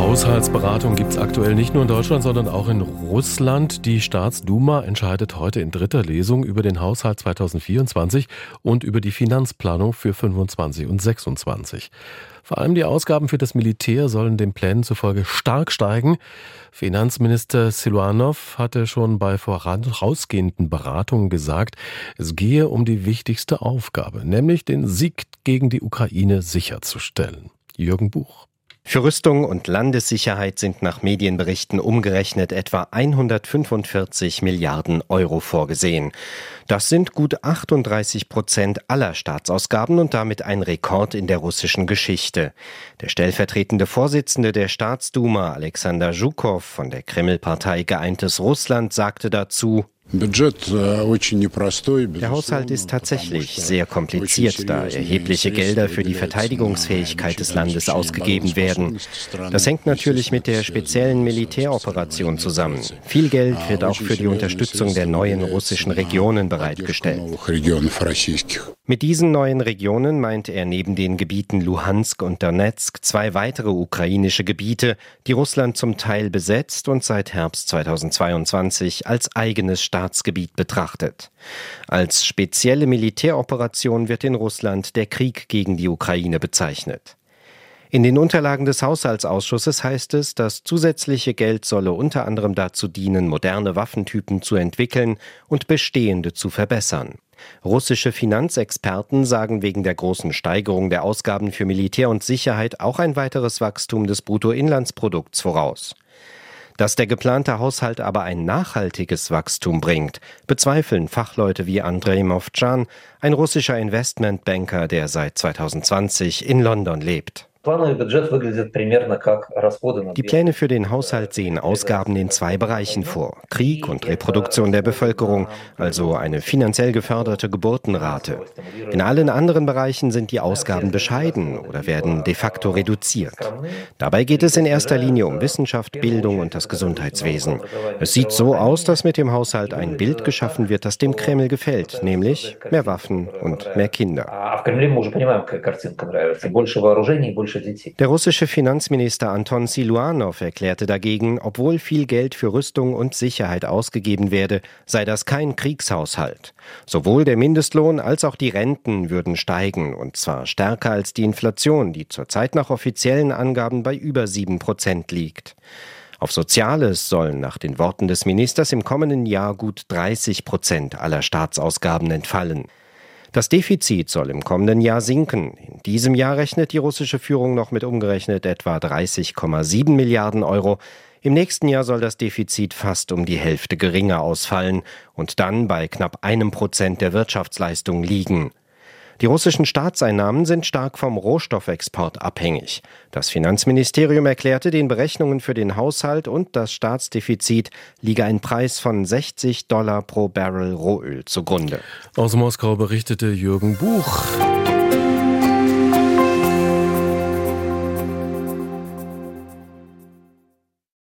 Haushaltsberatung gibt es aktuell nicht nur in Deutschland, sondern auch in Russland. Die Staatsduma entscheidet heute in dritter Lesung über den Haushalt 2024 und über die Finanzplanung für 25 und 26. Vor allem die Ausgaben für das Militär sollen den Plänen zufolge stark steigen. Finanzminister Siluanov hatte schon bei vorausgehenden Beratungen gesagt, es gehe um die wichtigste Aufgabe, nämlich den Sieg gegen die Ukraine sicherzustellen. Jürgen Buch. Für Rüstung und Landessicherheit sind nach Medienberichten umgerechnet etwa 145 Milliarden Euro vorgesehen. Das sind gut 38 Prozent aller Staatsausgaben und damit ein Rekord in der russischen Geschichte. Der stellvertretende Vorsitzende der Staatsduma, Alexander Zhukov von der Kremlpartei Geeintes Russland, sagte dazu, Der Haushalt ist tatsächlich sehr kompliziert, da erhebliche Gelder für die Verteidigungsfähigkeit des Landes ausgegeben werden. Das hängt natürlich mit der speziellen Militäroperation zusammen. Viel Geld wird auch für die Unterstützung der neuen russischen Regionen bereitgestellt. Mit diesen neuen Regionen meint er neben den Gebieten Luhansk und Donetsk zwei weitere ukrainische Gebiete, die Russland zum Teil besetzt und seit Herbst 2022 als eigenes Staat Staatsgebiet betrachtet. Als spezielle Militäroperation wird in Russland der Krieg gegen die Ukraine bezeichnet. In den Unterlagen des Haushaltsausschusses heißt es, das zusätzliche Geld solle unter anderem dazu dienen, moderne Waffentypen zu entwickeln und bestehende zu verbessern. Russische Finanzexperten sagen wegen der großen Steigerung der Ausgaben für Militär und Sicherheit auch ein weiteres Wachstum des Bruttoinlandsprodukts voraus. Dass der geplante Haushalt aber ein nachhaltiges Wachstum bringt, bezweifeln Fachleute wie Andrei Movchan, ein russischer Investmentbanker, der seit 2020 in London lebt. Die Pläne für den Haushalt sehen Ausgaben in zwei Bereichen vor. Krieg und Reproduktion der Bevölkerung, also eine finanziell geförderte Geburtenrate. In allen anderen Bereichen sind die Ausgaben bescheiden oder werden de facto reduziert. Dabei geht es in erster Linie um Wissenschaft, Bildung und das Gesundheitswesen. Es sieht so aus, dass mit dem Haushalt ein Bild geschaffen wird, das dem Kreml gefällt, nämlich mehr Waffen und mehr Kinder. Der russische Finanzminister Anton Siluanov erklärte dagegen, obwohl viel Geld für Rüstung und Sicherheit ausgegeben werde, sei das kein Kriegshaushalt. Sowohl der Mindestlohn als auch die Renten würden steigen, und zwar stärker als die Inflation, die zurzeit nach offiziellen Angaben bei über sieben Prozent liegt. Auf Soziales sollen nach den Worten des Ministers im kommenden Jahr gut 30 Prozent aller Staatsausgaben entfallen. Das Defizit soll im kommenden Jahr sinken. In diesem Jahr rechnet die russische Führung noch mit umgerechnet etwa 30,7 Milliarden Euro. Im nächsten Jahr soll das Defizit fast um die Hälfte geringer ausfallen und dann bei knapp einem Prozent der Wirtschaftsleistung liegen. Die russischen Staatseinnahmen sind stark vom Rohstoffexport abhängig. Das Finanzministerium erklärte, den Berechnungen für den Haushalt und das Staatsdefizit liege ein Preis von 60 Dollar pro Barrel Rohöl zugrunde. Aus Moskau berichtete Jürgen Buch.